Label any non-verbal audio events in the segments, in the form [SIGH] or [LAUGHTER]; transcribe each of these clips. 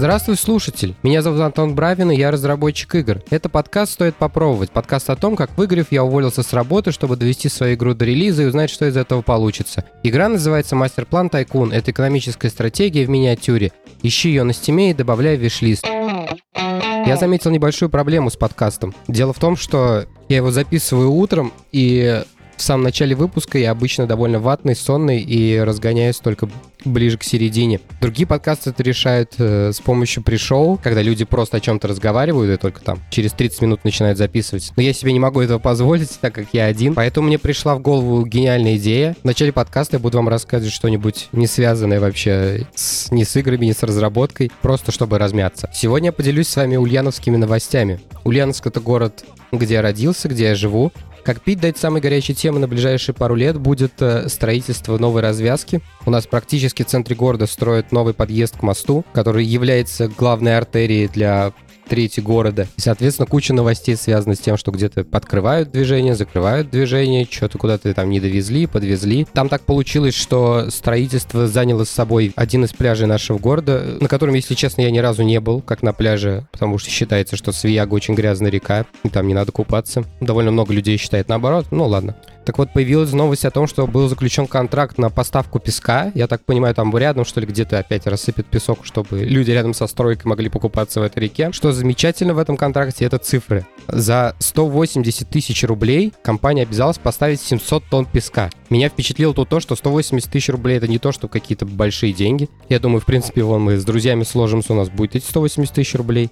Здравствуй, слушатель! Меня зовут Антон Бравин, и я разработчик игр. Это подкаст «Стоит попробовать». Подкаст о том, как выиграв, я уволился с работы, чтобы довести свою игру до релиза и узнать, что из этого получится. Игра называется «Мастер-план Тайкун». Это экономическая стратегия в миниатюре. Ищи ее на стиме и добавляй в виш-лист. Я заметил небольшую проблему с подкастом. Дело в том, что я его записываю утром, и в самом начале выпуска я обычно довольно ватный, сонный и разгоняюсь только ближе к середине. Другие подкасты это решают э, с помощью пришоу, когда люди просто о чем-то разговаривают и только там через 30 минут начинают записывать. Но я себе не могу этого позволить, так как я один. Поэтому мне пришла в голову гениальная идея. В начале подкаста я буду вам рассказывать что-нибудь не связанное вообще с, ни с играми, ни с разработкой, просто чтобы размяться. Сегодня я поделюсь с вами ульяновскими новостями. Ульяновск — это город, где я родился, где я живу. Как пить дать самой горячей темы на ближайшие пару лет будет э, строительство новой развязки. У нас практически в центре города строят новый подъезд к мосту, который является главной артерией для трети города. И, соответственно, куча новостей связана с тем, что где-то подкрывают движение, закрывают движение, что-то куда-то там не довезли, подвезли. Там так получилось, что строительство заняло с собой один из пляжей нашего города, на котором, если честно, я ни разу не был, как на пляже, потому что считается, что Свияга очень грязная река, и там не надо купаться. Довольно много людей считает наоборот, ну ладно. Так вот, появилась новость о том, что был заключен контракт на поставку песка. Я так понимаю, там рядом, что ли, где-то опять рассыпят песок, чтобы люди рядом со стройкой могли покупаться в этой реке. Что замечательно в этом контракте, это цифры. За 180 тысяч рублей компания обязалась поставить 700 тонн песка. Меня впечатлило тут то, что 180 тысяч рублей это не то, что какие-то большие деньги. Я думаю, в принципе, вон мы с друзьями сложимся, у нас будет эти 180 тысяч рублей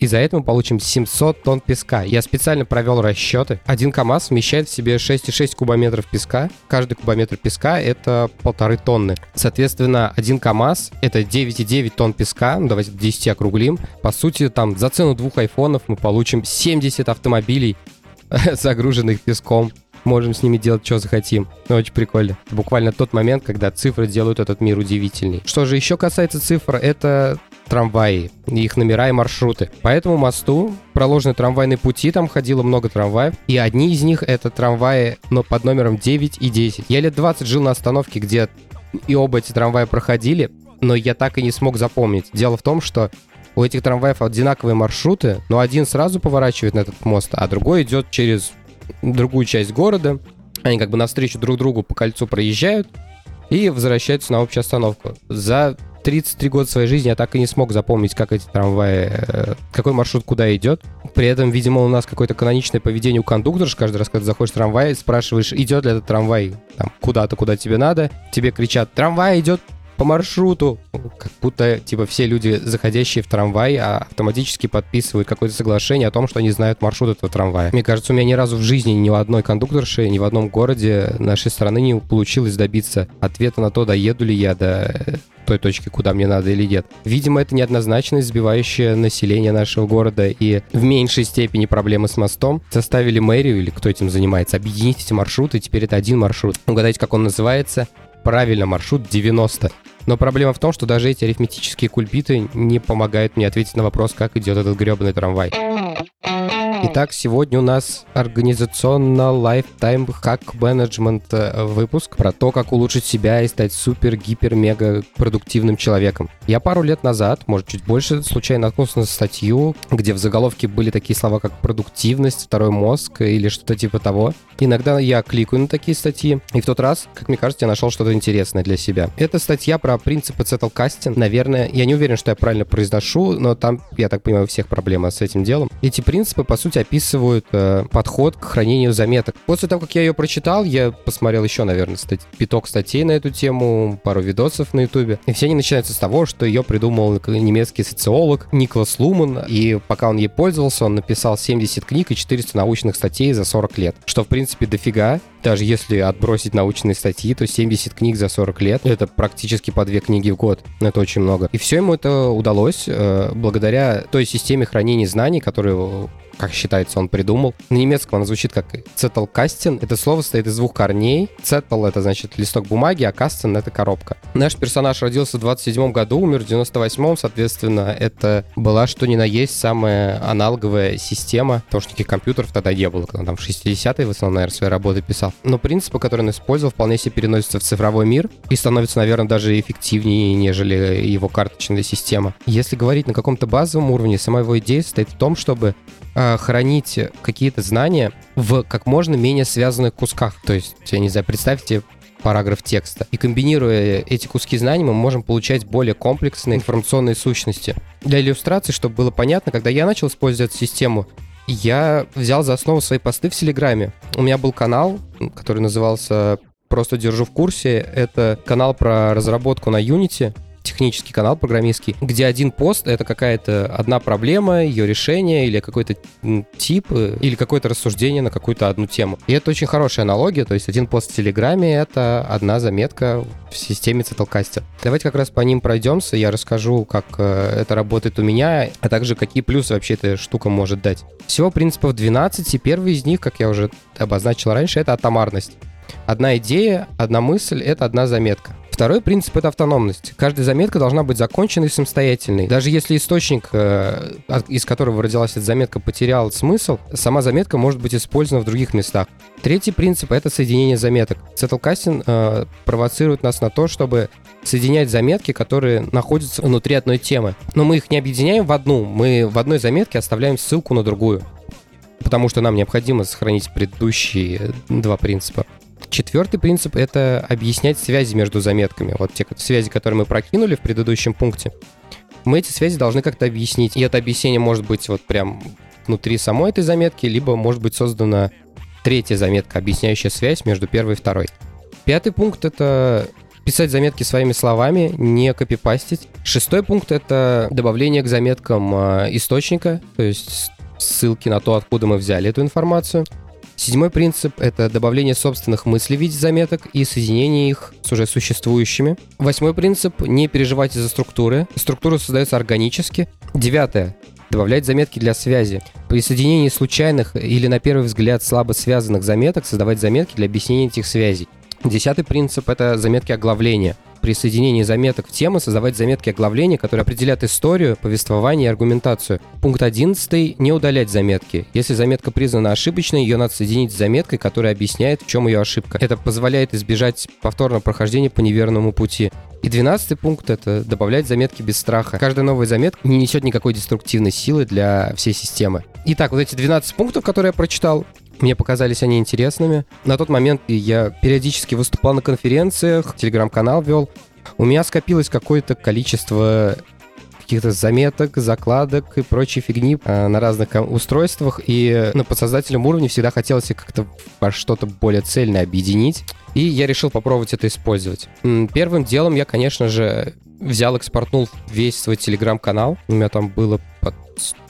и за это мы получим 700 тонн песка. Я специально провел расчеты. Один КАМАЗ вмещает в себе 6,6 кубометров песка. Каждый кубометр песка — это полторы тонны. Соответственно, один КАМАЗ — это 9,9 тонн песка. Ну, давайте 10 округлим. По сути, там за цену двух айфонов мы получим 70 автомобилей, [LAUGHS] загруженных песком можем с ними делать, что захотим. Ну, очень прикольно. Буквально тот момент, когда цифры делают этот мир удивительней. Что же еще касается цифр, это трамваи, их номера и маршруты. По этому мосту проложены трамвайные пути, там ходило много трамваев, и одни из них это трамваи но под номером 9 и 10. Я лет 20 жил на остановке, где и оба эти трамвая проходили, но я так и не смог запомнить. Дело в том, что у этих трамваев одинаковые маршруты, но один сразу поворачивает на этот мост, а другой идет через другую часть города. Они как бы навстречу друг другу по кольцу проезжают и возвращаются на общую остановку. За 33 года своей жизни я так и не смог запомнить, как эти трамваи, э, какой маршрут куда идет. При этом, видимо, у нас какое-то каноничное поведение у кондуктора. Каждый раз, когда заходишь в трамвай, спрашиваешь, идет ли этот трамвай там, куда-то, куда тебе надо. Тебе кричат, трамвай идет по маршруту. Как будто, типа, все люди, заходящие в трамвай, а автоматически подписывают какое-то соглашение о том, что они знают маршрут этого трамвая. Мне кажется, у меня ни разу в жизни ни у одной кондукторши, ни в одном городе нашей страны не получилось добиться ответа на то, доеду ли я до той точки, куда мне надо или нет. Видимо, это неоднозначность, сбивающая население нашего города и в меньшей степени проблемы с мостом. Составили мэрию или кто этим занимается, объединить эти маршруты, теперь это один маршрут. Угадайте, как он называется? Правильно, маршрут 90. Но проблема в том, что даже эти арифметические кульбиты не помогают мне ответить на вопрос, как идет этот гребаный трамвай. Итак, сегодня у нас организационно лайфтайм хак менеджмент э, выпуск про то, как улучшить себя и стать супер, гипер, мега продуктивным человеком. Я пару лет назад, может чуть больше, случайно наткнулся на статью, где в заголовке были такие слова, как продуктивность, второй мозг или что-то типа того. Иногда я кликаю на такие статьи, и в тот раз, как мне кажется, я нашел что-то интересное для себя. Это статья про принципы цетлкастинг. Наверное, я не уверен, что я правильно произношу, но там, я так понимаю, у всех проблемы с этим делом. Эти принципы, по сути, сути, описывают э, подход к хранению заметок. После того, как я ее прочитал, я посмотрел еще, наверное, стать, пяток статей на эту тему, пару видосов на ютубе. И все они начинаются с того, что ее придумал немецкий социолог Никлас Луман. И пока он ей пользовался, он написал 70 книг и 400 научных статей за 40 лет. Что, в принципе, дофига. Даже если отбросить научные статьи, то 70 книг за 40 лет — это практически по две книги в год. Это очень много. И все ему это удалось э, благодаря той системе хранения знаний, которую как считается, он придумал. На немецком оно звучит как цеталкастин. Это слово состоит из двух корней. Цетал — это, значит, листок бумаги, а кастин — это коробка. Наш персонаж родился в 27 году, умер в 98-м, соответственно, это была что ни на есть самая аналоговая система, потому что никаких компьютеров тогда не было, когда он там в 60-е в основном, наверное, свои работы писал. Но принципы, которые он использовал, вполне себе переносятся в цифровой мир и становятся, наверное, даже эффективнее, нежели его карточная система. Если говорить на каком-то базовом уровне, сама его идея состоит в том, чтобы э, хранить какие-то знания в как можно менее связанных кусках. То есть, я не знаю, представьте параграф текста. И комбинируя эти куски знаний, мы можем получать более комплексные информационные сущности. Для иллюстрации, чтобы было понятно, когда я начал использовать эту систему, я взял за основу свои посты в Телеграме. У меня был канал, который назывался «Просто держу в курсе». Это канал про разработку на Unity технический канал программистский, где один пост — это какая-то одна проблема, ее решение или какой-то тип, э, или какое-то рассуждение на какую-то одну тему. И это очень хорошая аналогия, то есть один пост в Телеграме — это одна заметка в системе Цетлкастер. Давайте как раз по ним пройдемся, я расскажу, как э, это работает у меня, а также какие плюсы вообще эта штука может дать. Всего принципов 12, и первый из них, как я уже обозначил раньше, это атомарность. Одна идея, одна мысль — это одна заметка. Второй принцип — это автономность. Каждая заметка должна быть законченной и самостоятельной. Даже если источник, э, из которого родилась эта заметка, потерял смысл, сама заметка может быть использована в других местах. Третий принцип — это соединение заметок. Цетлкастинг э, провоцирует нас на то, чтобы соединять заметки, которые находятся внутри одной темы. Но мы их не объединяем в одну, мы в одной заметке оставляем ссылку на другую потому что нам необходимо сохранить предыдущие два принципа. Четвертый принцип — это объяснять связи между заметками. Вот те связи, которые мы прокинули в предыдущем пункте, мы эти связи должны как-то объяснить. И это объяснение может быть вот прям внутри самой этой заметки, либо может быть создана третья заметка, объясняющая связь между первой и второй. Пятый пункт — это писать заметки своими словами, не копипастить. Шестой пункт — это добавление к заметкам а, источника, то есть ссылки на то, откуда мы взяли эту информацию. Седьмой принцип — это добавление собственных мыслей в виде заметок и соединение их с уже существующими. Восьмой принцип — не переживать из-за структуры. Структура создается органически. Девятое — добавлять заметки для связи. При соединении случайных или на первый взгляд слабо связанных заметок создавать заметки для объяснения этих связей. Десятый принцип — это заметки оглавления при соединении заметок в темы создавать заметки оглавления, которые определят историю, повествование и аргументацию. Пункт 11. Не удалять заметки. Если заметка признана ошибочной, ее надо соединить с заметкой, которая объясняет, в чем ее ошибка. Это позволяет избежать повторного прохождения по неверному пути. И двенадцатый пункт — это добавлять заметки без страха. Каждая новая заметка не несет никакой деструктивной силы для всей системы. Итак, вот эти 12 пунктов, которые я прочитал, мне показались они интересными. На тот момент я периодически выступал на конференциях, телеграм-канал вел. У меня скопилось какое-то количество каких-то заметок, закладок и прочей фигни э, на разных устройствах. И на подсознательном уровне всегда хотелось как-то во что-то более цельное объединить. И я решил попробовать это использовать. Первым делом я, конечно же, взял, экспортнул весь свой телеграм-канал. У меня там было под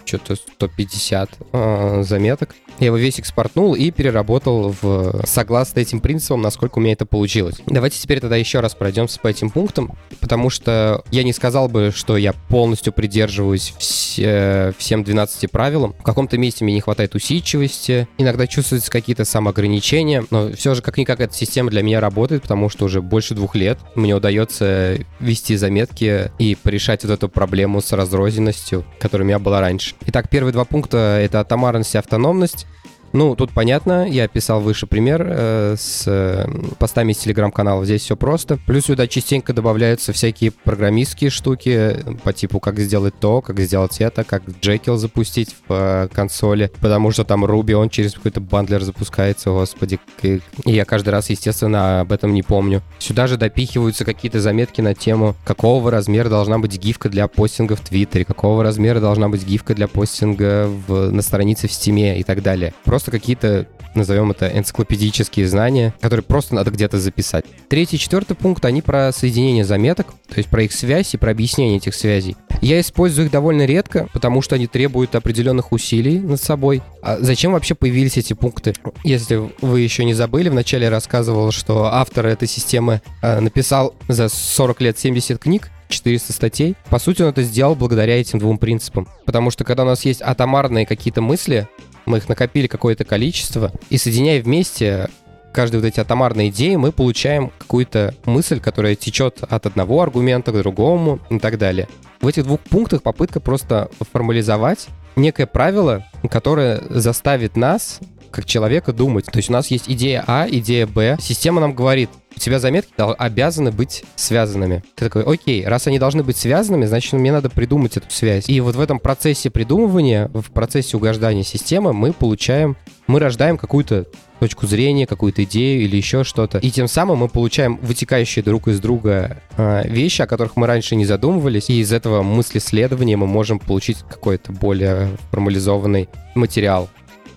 что-то 150 э, заметок. Я его весь экспортнул и переработал в согласно этим принципам, насколько у меня это получилось. Давайте теперь тогда еще раз пройдемся по этим пунктам, потому что я не сказал бы, что я полностью придерживаюсь все, всем 12 правилам. В каком-то месте мне не хватает усидчивости, иногда чувствуются какие-то самоограничения, но все же как-никак эта система для меня работает, потому что уже больше двух лет мне удается вести заметки и порешать вот эту проблему с разрозненностью, которая у меня была раньше. Итак, первые два пункта — это атомарность и автономность. Ну, тут понятно, я описал выше пример э, с э, постами из телеграм-канала. Здесь все просто. Плюс сюда частенько добавляются всякие программистские штуки по типу, как сделать то, как сделать это, как Jekyll запустить в э, консоли, потому что там Ruby, он через какой-то бандлер запускается, господи. И, и я каждый раз, естественно, об этом не помню. Сюда же допихиваются какие-то заметки на тему, какого размера должна быть гифка для постинга в Твиттере, какого размера должна быть гифка для постинга в, на странице в Стиме и так далее. Просто просто какие-то назовем это энциклопедические знания, которые просто надо где-то записать. Третий и четвертый пункт, они про соединение заметок, то есть про их связь и про объяснение этих связей. Я использую их довольно редко, потому что они требуют определенных усилий над собой. А зачем вообще появились эти пункты? Если вы еще не забыли, вначале я рассказывал, что автор этой системы э, написал за 40 лет 70 книг, 400 статей. По сути, он это сделал благодаря этим двум принципам. Потому что когда у нас есть атомарные какие-то мысли, мы их накопили какое-то количество, и соединяя вместе каждые вот эти атомарные идеи, мы получаем какую-то мысль, которая течет от одного аргумента к другому и так далее. В этих двух пунктах попытка просто формализовать некое правило, которое заставит нас как человека думать. То есть у нас есть идея А, идея Б. Система нам говорит, у тебя заметки обязаны быть связанными. Ты такой, окей, раз они должны быть связанными, значит, мне надо придумать эту связь. И вот в этом процессе придумывания, в процессе угождания системы мы получаем, мы рождаем какую-то точку зрения, какую-то идею или еще что-то. И тем самым мы получаем вытекающие друг из друга э, вещи, о которых мы раньше не задумывались. И из этого мыслеследования мы можем получить какой-то более формализованный материал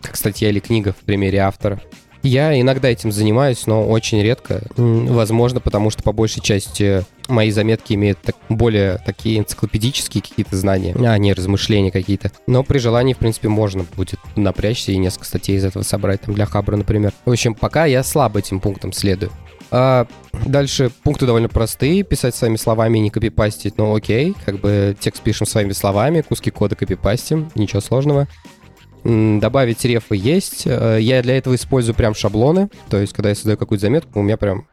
как статья или книга в примере автора. Я иногда этим занимаюсь, но очень редко. Возможно, потому что по большей части мои заметки имеют так, более такие энциклопедические какие-то знания, а не размышления какие-то. Но при желании, в принципе, можно будет напрячься и несколько статей из этого собрать, там, для Хабра, например. В общем, пока я слабо этим пунктом следую. А дальше пункты довольно простые. Писать своими словами и не копипастить, ну окей. Как бы текст пишем своими словами, куски кода копипастим, ничего сложного. Добавить рефы есть. Э, я для этого использую прям шаблоны. То есть, когда я создаю какую-то заметку, у меня прям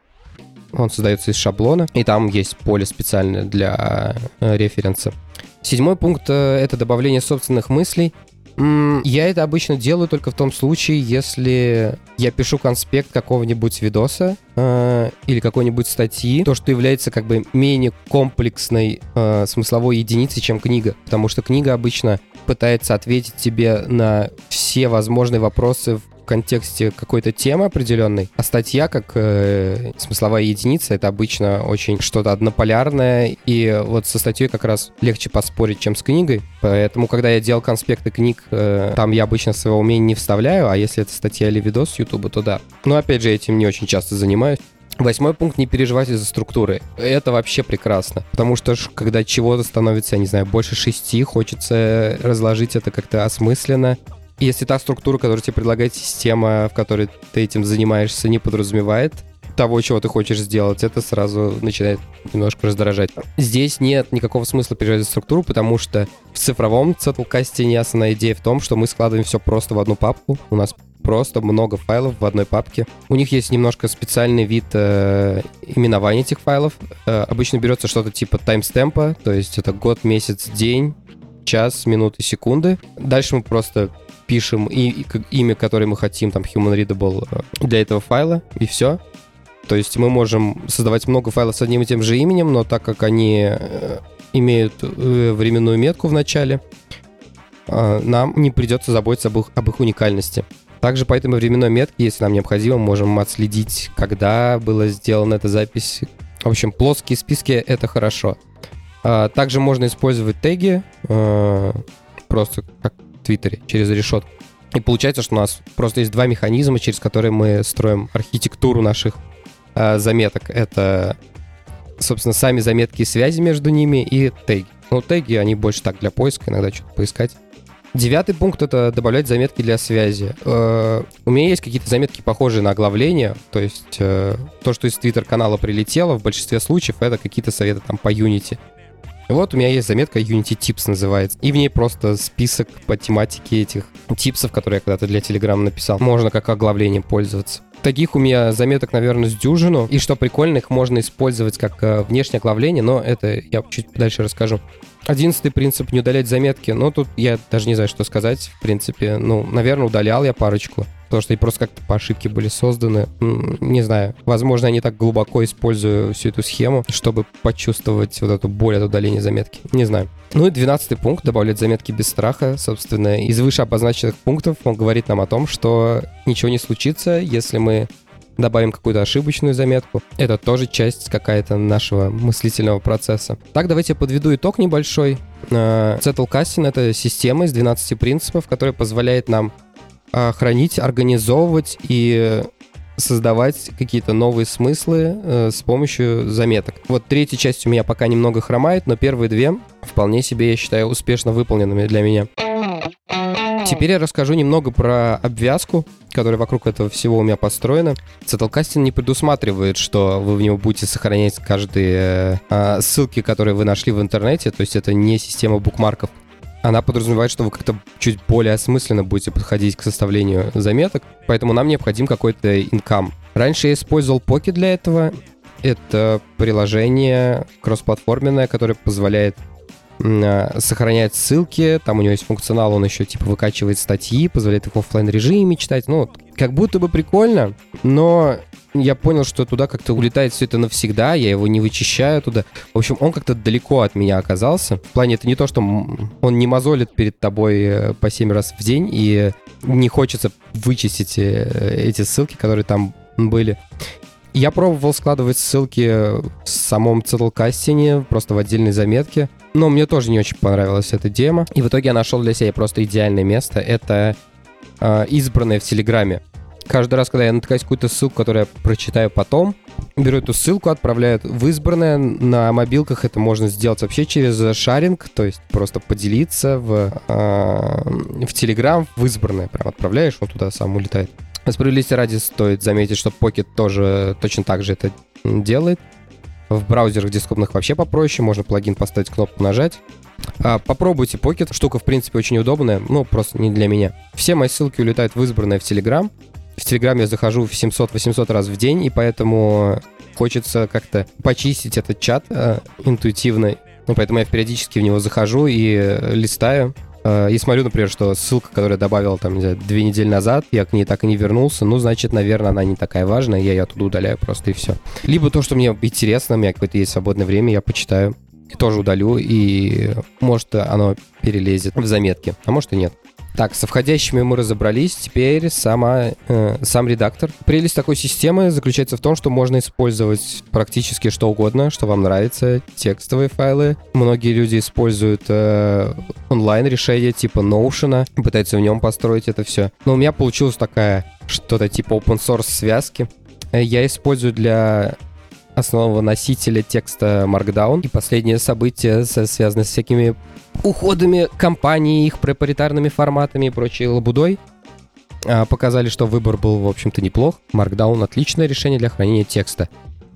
он создается из шаблона, и там есть поле специальное для э, референса. Седьмой пункт э, — это добавление собственных мыслей. Я это обычно делаю только в том случае, если я пишу конспект какого-нибудь видоса э, или какой-нибудь статьи, то, что является как бы менее комплексной э, смысловой единицей, чем книга. Потому что книга обычно пытается ответить тебе на все возможные вопросы в контексте какой-то темы определенной, а статья как э, смысловая единица это обычно очень что-то однополярное, и вот со статьей как раз легче поспорить, чем с книгой. Поэтому, когда я делал конспекты книг, э, там я обычно своего умения не вставляю, а если это статья или видос с Ютуба, то да. Но опять же, этим не очень часто занимаюсь. Восьмой пункт — не переживать из-за структуры. Это вообще прекрасно. Потому что когда чего-то становится, я не знаю, больше шести, хочется разложить это как-то осмысленно. Если та структура, которую тебе предлагает система, в которой ты этим занимаешься, не подразумевает того, чего ты хочешь сделать, это сразу начинает немножко раздражать. Здесь нет никакого смысла переживать за структуру, потому что в цифровом цетлкасте не основная идея в том, что мы складываем все просто в одну папку. У нас просто много файлов в одной папке. У них есть немножко специальный вид э, именования этих файлов. Э, обычно берется что-то типа таймстемпа, то есть это год, месяц, день, час, минуты, секунды. Дальше мы просто пишем и, и, имя, которое мы хотим, там, human readable э, для этого файла, и все. То есть мы можем создавать много файлов с одним и тем же именем, но так как они э, имеют э, временную метку в начале, нам не придется заботиться об их, об их уникальности. Также по этой временной метке, если нам необходимо, можем отследить, когда была сделана эта запись. В общем, плоские списки — это хорошо. Также можно использовать теги, просто как в Твиттере через решетку. И получается, что у нас просто есть два механизма, через которые мы строим архитектуру наших э, заметок. Это, собственно, сами заметки и связи между ними и теги. Ну, теги, они больше так для поиска, иногда что-то поискать. Девятый пункт — это добавлять заметки для связи. Э, у меня есть какие-то заметки, похожие на оглавление, то есть э, то, что из твиттер-канала прилетело, в большинстве случаев это какие-то советы там по Unity. Вот у меня есть заметка Unity Tips называется. И в ней просто список по тематике этих типсов, которые я когда-то для Telegram написал. Можно как оглавление пользоваться. Таких у меня заметок, наверное, с дюжину. И что прикольно, их можно использовать как э, внешнее оглавление, но это я чуть дальше расскажу. Одиннадцатый принцип — не удалять заметки. Но тут я даже не знаю, что сказать, в принципе. Ну, наверное, удалял я парочку потому что они просто как-то по ошибке были созданы. Не знаю, возможно, я не так глубоко использую всю эту схему, чтобы почувствовать вот эту боль от удаления заметки. Не знаю. Ну и двенадцатый пункт — добавлять заметки без страха. Собственно, из выше обозначенных пунктов он говорит нам о том, что ничего не случится, если мы добавим какую-то ошибочную заметку. Это тоже часть какая-то нашего мыслительного процесса. Так, давайте подведу итог небольшой. Zettelcasting — это система из 12 принципов, которая позволяет нам хранить, организовывать и создавать какие-то новые смыслы э, с помощью заметок. Вот третья часть у меня пока немного хромает, но первые две вполне себе, я считаю, успешно выполненными для меня. Теперь я расскажу немного про обвязку, которая вокруг этого всего у меня построена. Zettelcasting не предусматривает, что вы в него будете сохранять каждые э, ссылки, которые вы нашли в интернете, то есть это не система букмарков. Она подразумевает, что вы как-то чуть более осмысленно будете подходить к составлению заметок, поэтому нам необходим какой-то инкам. Раньше я использовал Pocket для этого. Это приложение кроссплатформенное, которое позволяет Э, сохраняет ссылки, там у него есть функционал, он еще типа выкачивает статьи, позволяет их в офлайн режиме читать. Ну, как будто бы прикольно, но я понял, что туда как-то улетает все это навсегда, я его не вычищаю туда. В общем, он как-то далеко от меня оказался. В плане это не то, что он не мозолит перед тобой э, по 7 раз в день, и не хочется вычистить э, эти ссылки, которые там были. Я пробовал складывать ссылки в самом Zettelcasting, просто в отдельной заметке. Но мне тоже не очень понравилась эта демо. И в итоге я нашел для себя просто идеальное место. Это э, избранное в Телеграме. Каждый раз, когда я натыкаюсь какую-то ссылку, которую я прочитаю потом, беру эту ссылку, отправляю в избранное. На мобилках это можно сделать вообще через шаринг, то есть просто поделиться в, э, в Телеграм в избранное. Прям отправляешь, он туда сам улетает. Справедливости ради стоит заметить, что Pocket тоже точно так же это делает. В браузерах десктопных вообще попроще, можно плагин поставить, кнопку нажать. А, попробуйте Pocket, штука в принципе очень удобная, ну просто не для меня. Все мои ссылки улетают в избранное в Telegram. В Telegram я захожу в 700-800 раз в день, и поэтому хочется как-то почистить этот чат э, интуитивно. Ну, поэтому я периодически в него захожу и листаю. Э, и смотрю, например, что ссылка, которую я добавил там, не знаю, две недели назад, я к ней так и не вернулся, ну, значит, наверное, она не такая важная, я ее оттуда удаляю просто и все. Либо то, что мне интересно, у меня какое-то есть свободное время, я почитаю тоже удалю, и может оно перелезет в заметки, а может и нет. Так, со входящими мы разобрались, теперь сама, э, сам редактор. Прелесть такой системы заключается в том, что можно использовать практически что угодно, что вам нравится, текстовые файлы. Многие люди используют э, онлайн-решения типа Notion, пытаются в нем построить это все. Но у меня получилась такая что-то типа open source связки. Э, я использую для основного носителя текста Markdown. И последнее событие связано с всякими уходами компании, их проприетарными форматами и прочей лабудой, а, показали, что выбор был, в общем-то, неплох. Markdown — отличное решение для хранения текста.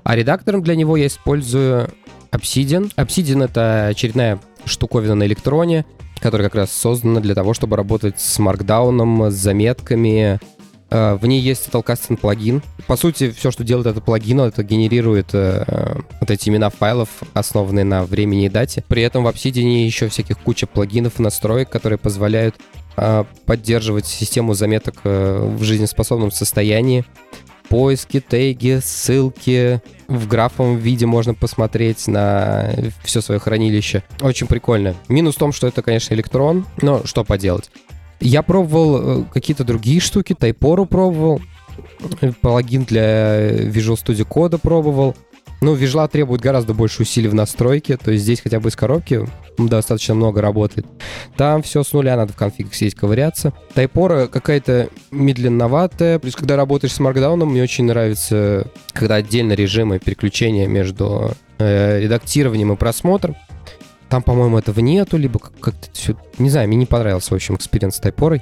А редактором для него я использую Obsidian. Obsidian — это очередная штуковина на электроне, которая как раз создана для того, чтобы работать с Markdown, с заметками, в ней есть Talkasting плагин. По сути, все, что делает этот плагин, это генерирует э, вот эти имена файлов, основанные на времени и дате. При этом в Obsidian еще всяких куча плагинов и настроек, которые позволяют э, поддерживать систему заметок э, в жизнеспособном состоянии. Поиски, теги, ссылки. В графовом виде можно посмотреть на все свое хранилище. Очень прикольно. Минус в том, что это, конечно, электрон, но что поделать. Я пробовал э, какие-то другие штуки, Тайпору пробовал, э, плагин для Visual Studio Code пробовал. Ну, Visual требует гораздо больше усилий в настройке, то есть здесь хотя бы из коробки достаточно много работает. Там все с нуля, надо в конфиг сидеть ковыряться. Typora какая-то медленноватая, плюс когда работаешь с Markdown, мне очень нравится, когда отдельно режимы переключения между э, редактированием и просмотром. Там, по-моему, этого нету, либо как-то все... Не знаю, мне не понравился, в общем, experience с тайпорой.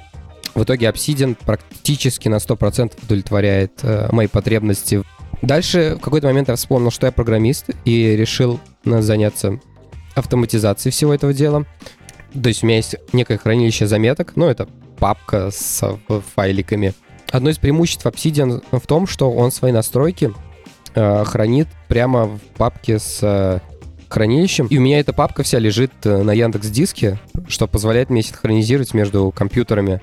В итоге Obsidian практически на 100% удовлетворяет э, мои потребности. Дальше в какой-то момент я вспомнил, что я программист, и решил э, заняться автоматизацией всего этого дела. То есть у меня есть некое хранилище заметок, ну, это папка с э, файликами. Одно из преимуществ Obsidian в том, что он свои настройки э, хранит прямо в папке с э, хранилищем. И у меня эта папка вся лежит э, на Яндекс Диске, что позволяет мне синхронизировать между компьютерами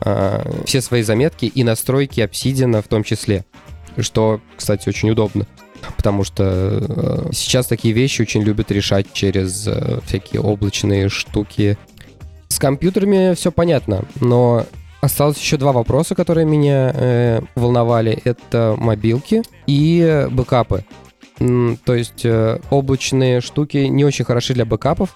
э, все свои заметки и настройки Obsidian в том числе. Что, кстати, очень удобно. Потому что э, сейчас такие вещи очень любят решать через э, всякие облачные штуки. С компьютерами все понятно, но осталось еще два вопроса, которые меня э, волновали. Это мобилки и бэкапы. То есть э, облачные штуки не очень хороши для бэкапов,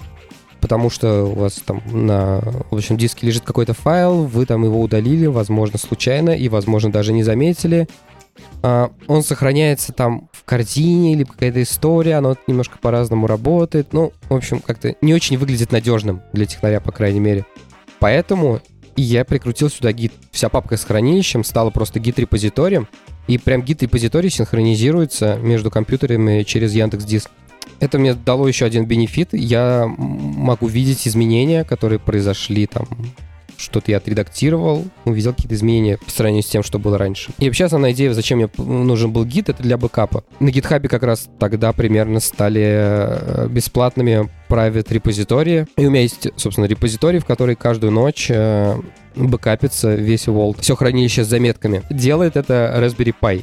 потому что у вас там на облачном диске лежит какой-то файл, вы там его удалили, возможно, случайно, и, возможно, даже не заметили. А, он сохраняется там в корзине или какая-то история, оно немножко по-разному работает. Ну, в общем, как-то не очень выглядит надежным для технаря, по крайней мере. Поэтому я прикрутил сюда гид. Вся папка с хранилищем стала просто гид-репозиторием, и прям гид-репозиторий синхронизируется между компьютерами через Яндекс Диск. Это мне дало еще один бенефит. Я могу видеть изменения, которые произошли там что-то я отредактировал, увидел какие-то изменения по сравнению с тем, что было раньше. И вообще основная идея, зачем мне нужен был гид, это для бэкапа. На гитхабе как раз тогда примерно стали э, бесплатными private репозитории. И у меня есть, собственно, репозиторий, в который каждую ночь э, бэкапится весь Vault. Все хранилище с заметками. Делает это Raspberry Pi.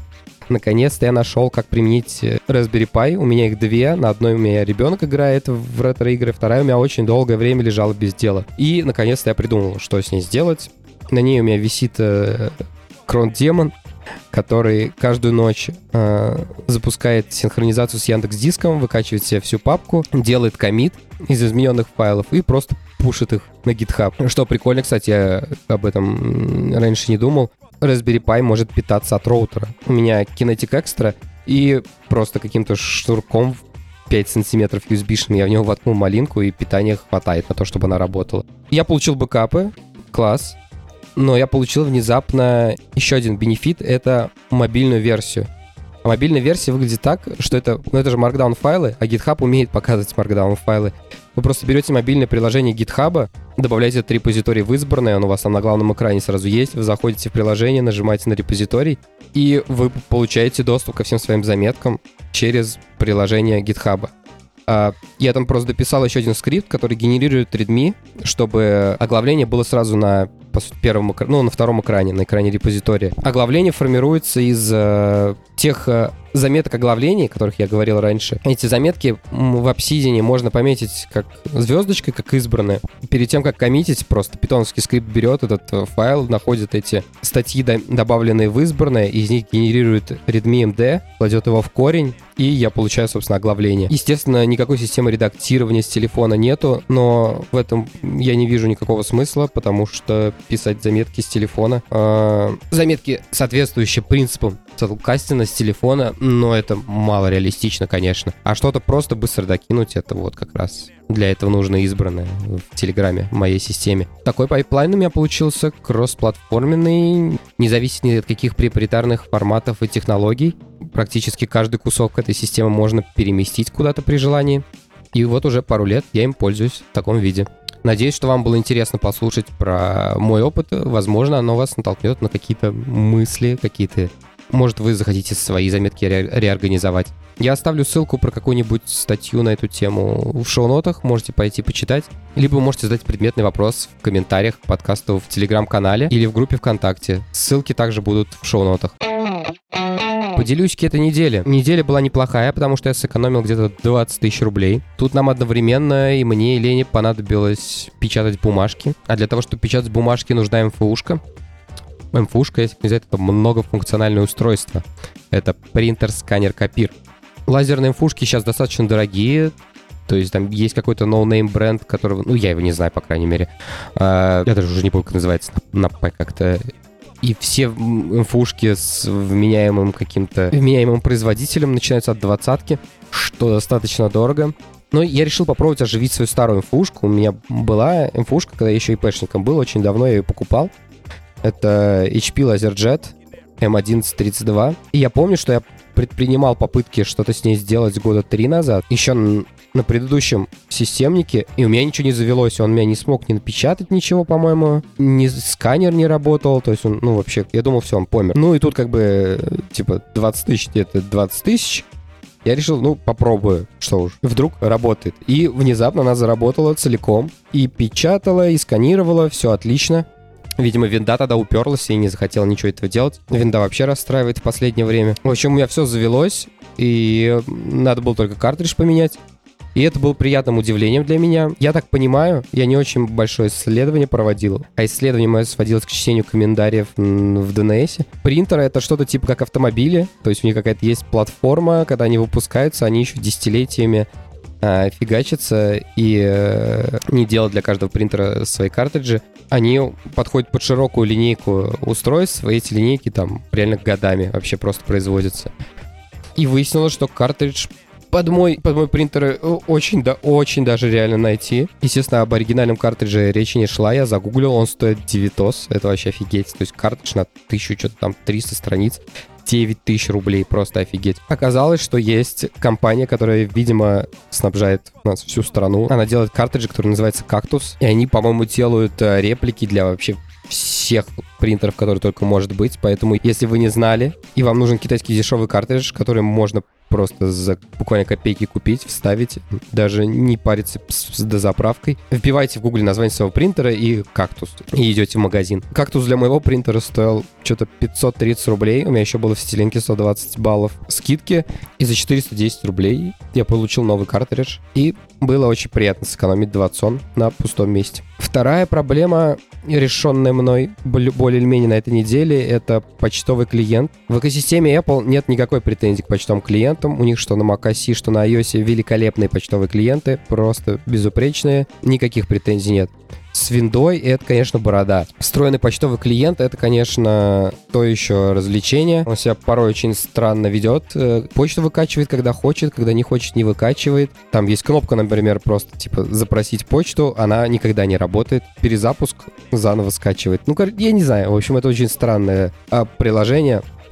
Наконец-то я нашел, как применить э, Raspberry Pi. У меня их две. На одной у меня ребенок играет в ретро-игры, вторая у меня очень долгое время лежала без дела. И, наконец-то, я придумал, что с ней сделать. На ней у меня висит э, Крон Демон, который каждую ночь э, запускает синхронизацию с Яндекс Диском, выкачивает себе всю папку, делает комит из измененных файлов и просто пушит их на GitHub. Что прикольно, кстати, я об этом раньше не думал. Raspberry Pi может питаться от роутера. У меня Kinetic Extra, и просто каким-то шнурком 5 сантиметров USB-шным я в него воткнул малинку, и питания хватает на то, чтобы она работала. Я получил бэкапы, класс, но я получил внезапно еще один бенефит — это мобильную версию. А мобильная версия выглядит так, что это, ну это же Markdown файлы, а GitHub умеет показывать Markdown файлы. Вы просто берете мобильное приложение GitHub, добавляете этот репозиторий в избранное, он у вас там на главном экране сразу есть, вы заходите в приложение, нажимаете на репозиторий, и вы получаете доступ ко всем своим заметкам через приложение GitHub. А, я там просто дописал еще один скрипт, который генерирует readme, чтобы оглавление было сразу на по сути, первом, ну, на втором экране, на экране репозитория. Оглавление формируется из э, тех э, заметок оглавлений, о которых я говорил раньше. Эти заметки в Obsidian можно пометить как звездочкой, как избранные. Перед тем, как коммитить, просто питоновский скрипт берет этот э, файл, находит эти статьи, добавленные в избранное, из них генерирует readme md, кладет его в корень, и я получаю, собственно, оглавление. Естественно, никакой системы редактирования с телефона нету, но в этом я не вижу никакого смысла, потому что писать заметки с телефона, э, заметки, соответствующие принципам кастинга с телефона, но это мало реалистично, конечно. А что-то просто быстро докинуть, это вот как раз для этого нужно избранное в Телеграме, в моей системе. Такой pipeline у меня получился кроссплатформенный, независимый от каких проприетарных форматов и технологий. Практически каждый кусок этой системы можно переместить куда-то при желании. И вот уже пару лет я им пользуюсь в таком виде. Надеюсь, что вам было интересно послушать про мой опыт. Возможно, оно вас натолкнет на какие-то мысли, какие-то может, вы захотите свои заметки ре- реорганизовать. Я оставлю ссылку про какую-нибудь статью на эту тему в шоу-нотах, можете пойти почитать. Либо можете задать предметный вопрос в комментариях к подкасту в Телеграм-канале или в группе ВКонтакте. Ссылки также будут в шоу-нотах. Поделюсь к этой неделе. Неделя была неплохая, потому что я сэкономил где-то 20 тысяч рублей. Тут нам одновременно и мне, и Лене понадобилось печатать бумажки. А для того, чтобы печатать бумажки, нужна МФУшка. МФУшка, если не знать, это многофункциональное устройство. Это принтер, сканер, копир. Лазерные МФУшки сейчас достаточно дорогие, то есть там есть какой-то no-name бренд, которого, ну, я его не знаю, по крайней мере. А, я даже уже не помню, как называется, на П как-то. И все МФУшки с вменяемым каким-то вменяемым производителем начинаются от двадцатки, что достаточно дорого. Но я решил попробовать оживить свою старую МФУшку. У меня была МФУшка, когда я еще ИПшником был, очень давно я ее покупал. Это HP LaserJet M1132. И я помню, что я предпринимал попытки что-то с ней сделать года три назад, еще на предыдущем системнике, и у меня ничего не завелось, он меня не смог не напечатать ничего, по-моему, ни сканер не работал, то есть он, ну, вообще, я думал, все, он помер. Ну, и тут как бы, типа, 20 тысяч, где-то 20 тысяч, я решил, ну, попробую, что уж. Вдруг работает. И внезапно она заработала целиком. И печатала, и сканировала, все отлично. Видимо, винда тогда уперлась и не захотела ничего этого делать. Винда вообще расстраивает в последнее время. В общем, у меня все завелось, и надо было только картридж поменять. И это было приятным удивлением для меня. Я так понимаю, я не очень большое исследование проводил, а исследование мое сводилось к чтению комментариев в DNS. Принтеры — это что-то типа как автомобили, то есть у них какая-то есть платформа, когда они выпускаются, они еще десятилетиями а, фигачатся и э, не делать для каждого принтера свои картриджи. Они подходят под широкую линейку устройств, и эти линейки там реально годами вообще просто производятся. И выяснилось, что картридж под мой, под мой принтер э, очень, да, очень даже реально найти. Естественно, об оригинальном картридже речи не шла, я загуглил, он стоит 9 это вообще офигеть. То есть картридж на тысячу, что-то там 300 страниц. 9 тысяч рублей, просто офигеть. Оказалось, что есть компания, которая, видимо, снабжает нас всю страну. Она делает картриджи, который называется «Кактус», и они, по-моему, делают э, реплики для вообще всех принтеров, которые только может быть. Поэтому, если вы не знали, и вам нужен китайский дешевый картридж, который можно просто за буквально копейки купить, вставить, даже не париться с дозаправкой. Вбивайте в гугле название своего принтера и кактус, и идете в магазин. Кактус для моего принтера стоил что-то 530 рублей, у меня еще было в стилинке 120 баллов скидки, и за 410 рублей я получил новый картридж, и было очень приятно сэкономить 20 сон на пустом месте. Вторая проблема, решенная мной более или менее на этой неделе, это почтовый клиент. В экосистеме Apple нет никакой претензии к почтовым клиентам. У них что на macOS, что на iOS великолепные почтовые клиенты, просто безупречные. Никаких претензий нет. С виндой это, конечно, борода. Встроенный почтовый клиент — это, конечно, то еще развлечение. Он себя порой очень странно ведет. Э, почту выкачивает, когда хочет, когда не хочет, не выкачивает. Там есть кнопка, например, просто, типа, запросить почту, она никогда не работает. Перезапуск заново скачивает. Ну, я не знаю. В общем, это очень странное а,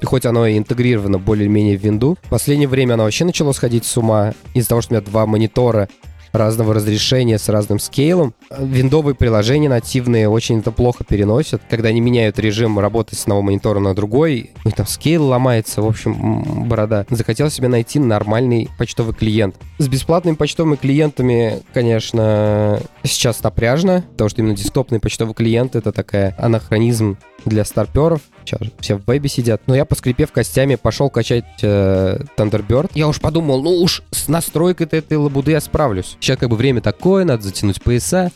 приложение хоть оно и интегрировано более-менее в винду. В последнее время оно вообще начало сходить с ума из-за того, что у меня два монитора разного разрешения с разным скейлом. Виндовые приложения нативные очень это плохо переносят, когда они меняют режим работы с одного монитора на другой, и там скейл ломается, в общем, борода. Захотел себе найти нормальный почтовый клиент. С бесплатными почтовыми клиентами, конечно, сейчас напряжно, потому что именно десктопный почтовый клиент — это такая анахронизм для старперов. Сейчас все в вебе сидят. Но я, поскрипев костями, пошел качать э, Thunderbird. Я уж подумал, ну уж с настройкой этой лабуды я справлюсь. Сейчас как бы время такое, надо затянуть пояса.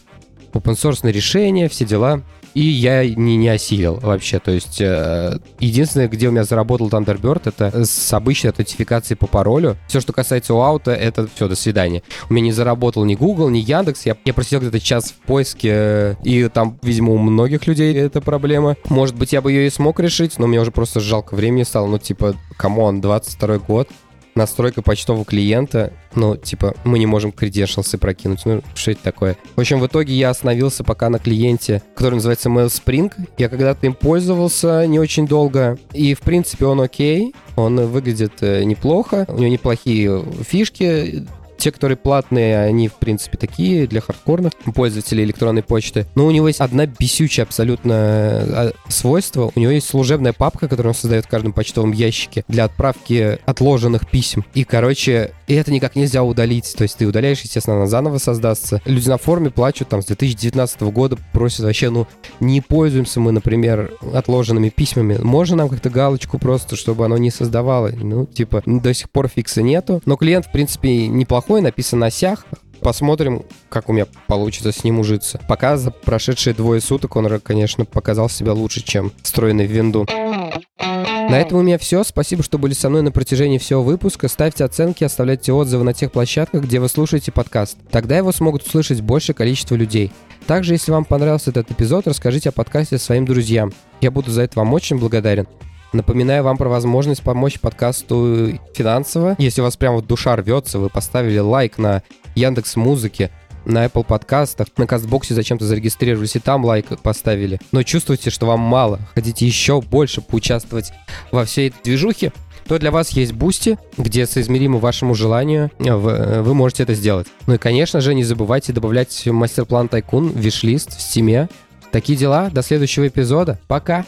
Open source решение, все дела и я не, не осилил вообще. То есть э, единственное, где у меня заработал Thunderbird, это с обычной аутентификацией по паролю. Все, что касается OAuth-а, это все, до свидания. У меня не заработал ни Google, ни Яндекс. Я, я просидел где-то час в поиске, э, и там, видимо, у многих людей эта проблема. Может быть, я бы ее и смог решить, но мне уже просто жалко времени стало. Ну, типа, come on, 22 год, настройка почтового клиента, ну, типа, мы не можем credentials прокинуть. Ну, что это такое? В общем, в итоге я остановился пока на клиенте, который называется MailSpring. Я когда-то им пользовался не очень долго, и, в принципе, он окей. Он выглядит э, неплохо, у него неплохие фишки, те, которые платные, они, в принципе, такие для хардкорных пользователей электронной почты. Но у него есть одна бесючая абсолютно а, свойство. У него есть служебная папка, которую он создает в каждом почтовом ящике для отправки отложенных писем. И, короче, это никак нельзя удалить. То есть ты удаляешь, естественно, она заново создастся. Люди на форуме плачут там с 2019 года, просят вообще, ну, не пользуемся мы, например, отложенными письмами. Можно нам как-то галочку просто, чтобы оно не создавало? Ну, типа, до сих пор фикса нету. Но клиент, в принципе, неплохой неплохой, написан на сях. Посмотрим, как у меня получится с ним ужиться. Пока за прошедшие двое суток он, конечно, показал себя лучше, чем встроенный в винду. На этом у меня все. Спасибо, что были со мной на протяжении всего выпуска. Ставьте оценки, оставляйте отзывы на тех площадках, где вы слушаете подкаст. Тогда его смогут услышать большее количество людей. Также, если вам понравился этот эпизод, расскажите о подкасте своим друзьям. Я буду за это вам очень благодарен. Напоминаю вам про возможность помочь подкасту финансово. Если у вас прямо вот душа рвется, вы поставили лайк на Яндекс Музыке, на Apple подкастах, на Кастбоксе зачем-то зарегистрировались и там лайк поставили. Но чувствуете, что вам мало, хотите еще больше поучаствовать во всей этой движухе, то для вас есть Бусти, где соизмеримо вашему желанию вы, вы можете это сделать. Ну и, конечно же, не забывайте добавлять Master Plan Tycoon в wishlist в Стиме. Такие дела. До следующего эпизода. Пока!